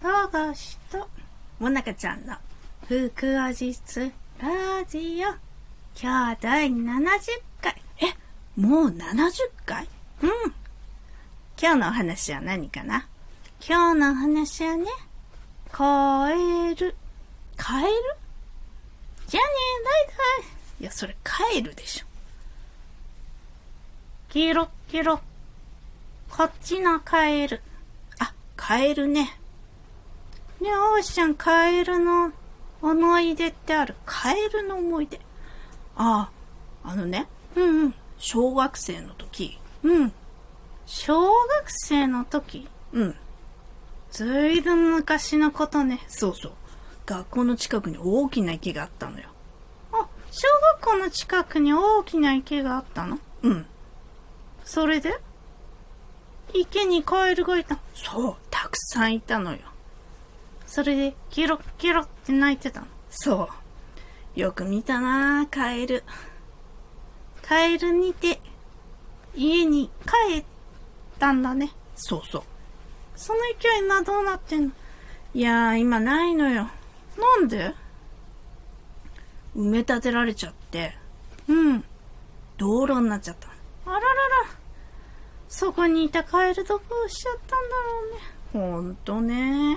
和菓子と、もなかちゃんの、福アジスラジオ。今日は第70回。え、もう70回？うん。今日のお話は何かな？今日のお話はね、カエル。カエル？じゃあね、バイバイ。いや、それカエルでしょ。キロキロ。こっちのカエル。あ、カエルね。ねえ、おーしちゃん、カエルの思い出ってある？カエルの思い出。ああ、あのね。うんうん。小学生の時。うん。小学生の時？うん。ずいぶん昔のことね。そうそう。学校の近くに大きな池があったのよ。あ、小学校の近くに大きな池があったの？うん。それで？池にカエルがいた。そう、たくさんいたのよ。それで、キロキロって泣いてたの？そう。よく見たなカエル。カエルにて、家に帰ったんだね。そうそう。その勢い今どうなってんの？いやー、今ないのよ。なんで？埋め立てられちゃって、うん。道路になっちゃった。あららら。そこにいたカエルどうしちゃったんだろうね。ほんとね。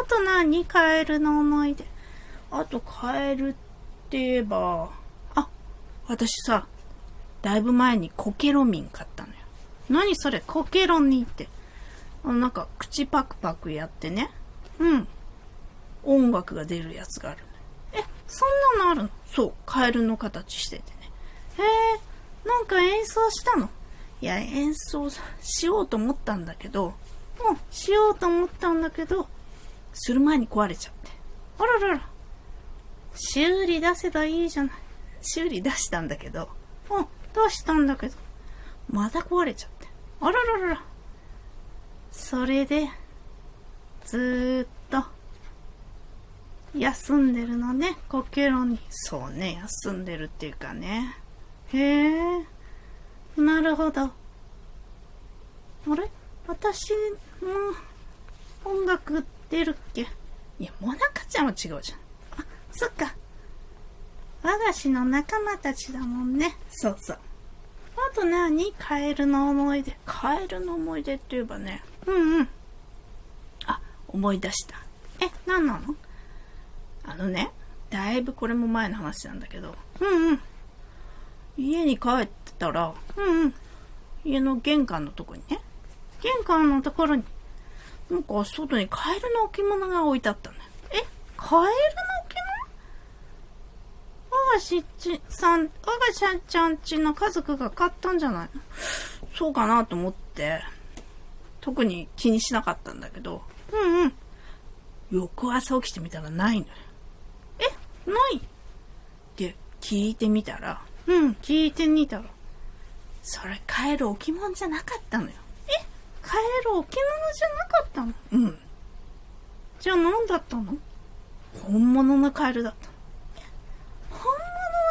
あと何カエルの思い出？あとカエルって言えば、あ、私さ、だいぶ前にコケロミン買ったのよ。何それ？コケロミンって。なんか口パクパクやってね。うん。音楽が出るやつがあるの。え、そんなのあるの？そう、カエルの形しててね。へえ、なんか演奏したの？いや、演奏しようと思ったんだけど、うん、しようと思ったんだけど、する前に壊れちゃって。あららら。修理出せばいいじゃない。修理出したんだけど、うん、出したんだけど、また壊れちゃって。あらららら。それで、ずーっと、休んでるのね、コケロに。そうね、休んでるっていうかね。へえ。なるほど。あれ？私も音楽出るっけ？いや、もなかちゃんは違うじゃん。あ、そっか。和菓子の仲間たちだもんね。そうそう。あと何？カエルの思い出。カエルの思い出って言えばね。うんうん。あ、思い出した。え、何なの？あのね、だいぶこれも前の話なんだけど。うんうん。家に帰ってたら、うんうん。家の玄関のとこにね、玄関のところに、なんか外にカエルの置物が置いてあったのよ。え？カエルの置物？我がしちさん、我がしゃちゃんちの家族が買ったんじゃない？そうかなと思って、特に気にしなかったんだけど、うんうん。翌朝起きてみたらないのよ。え？ない？って聞いてみたら、うん、聞いてみたら。それカエル置物じゃなかったのよ。えカエル置物じゃなかったの？うん。じゃあ何だったの？本物のカエルだったの。本物の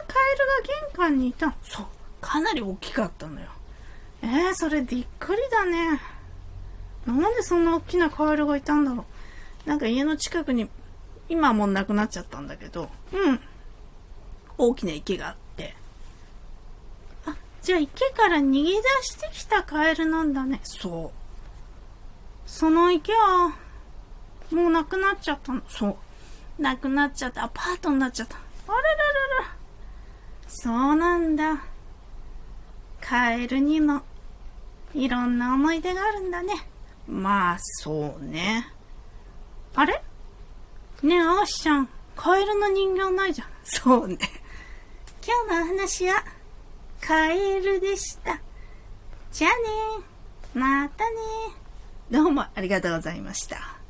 カエルが玄関にいたのそう。かなり大きかったのよ。えー、それびっくりだね。なんでそんな大きなカエルがいたんだろう。なんか家の近くに、今はもうなくなっちゃったんだけど、うん。大きな池があって、じゃあ池から逃げ出してきたカエルなんだね。そう。その池は、もうなくなっちゃったの。そう。なくなっちゃった。アパートになっちゃった。あらららら。そうなんだ。カエルにも、いろんな思い出があるんだね。まあ、そうね。あれ？ねえ、あーしちゃん、カエルの人形ないじゃん。そうね。今日のお話は、カエルでした。じゃあねまたねどうもありがとうございました。